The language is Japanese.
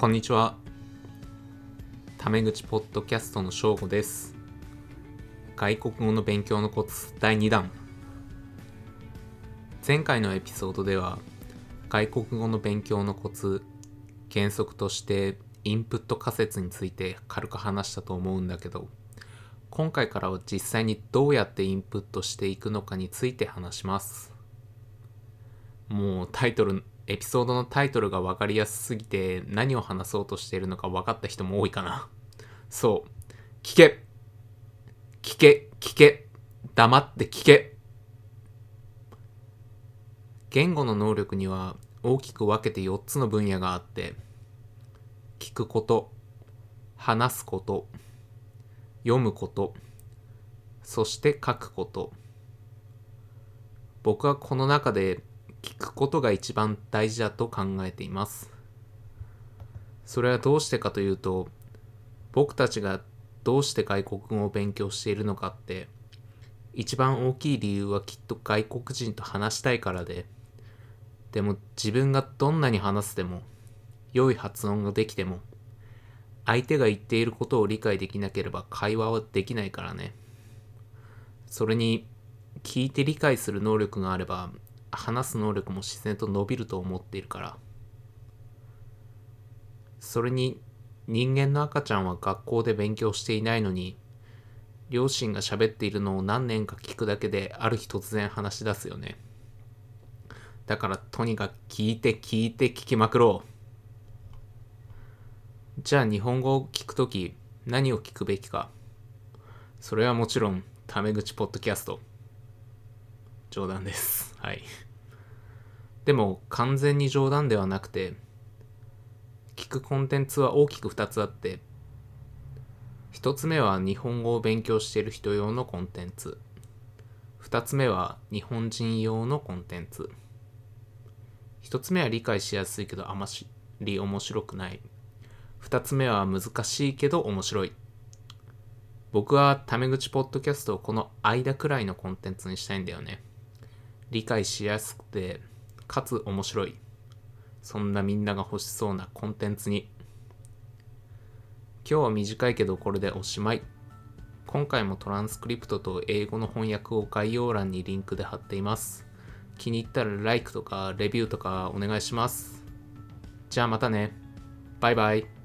こんにちは。タメ口ポッドキャストの翔吾です。外国語の勉強のコツ第2弾。前回のエピソードでは、外国語の勉強のコツ、原則としてインプット仮説について軽く話したと思うんだけど、今回からは実際にどうやってインプットしていくのかについて話します。もうタイトル、エピソードのタイトルが分かりやすすぎて何を話そうとしているのか分かった人も多いかな。そう。聞け聞け聞け黙って聞け言語の能力には大きく分けて4つの分野があって、聞くこと、話すこと、読むこと、そして書くこと。僕はこの中で聞くことが一番大事だと考えています。それはどうしてかというと、僕たちがどうして外国語を勉強しているのかって、一番大きい理由はきっと外国人と話したいからで、でも自分がどんなに話しても、良い発音ができても、相手が言っていることを理解できなければ会話はできないからね。それに、聞いて理解する能力があれば、話す能力も自然と伸びると思っているから。それに、人間の赤ちゃんは学校で勉強していないのに、両親が喋っているのを何年か聞くだけである日突然話し出すよね。だからとにかく聞いて聞いて聞きまくろう。じゃあ日本語を聞くとき何を聞くべきか。それはもちろんタメ口ポッドキャスト。冗談です。はい。でも完全に冗談ではなくて、聞くコンテンツは大きく2つあって、1つ目は日本語を勉強している人用のコンテンツ。2つ目は日本人用のコンテンツ。1つ目は理解しやすいけどあまり面白くない。2つ目は難しいけど面白い。僕はタメ口ポッドキャストをこの間くらいのコンテンツにしたいんだよね。理解しやすくて、かつ面白い。そんなみんなが欲しそうなコンテンツに。今日は短いけどこれでおしまい。今回もトランスクリプトと英語の翻訳を概要欄にリンクで貼っています。気に入ったら LIKE とかレビューとかお願いします。じゃあまたね。バイバイ。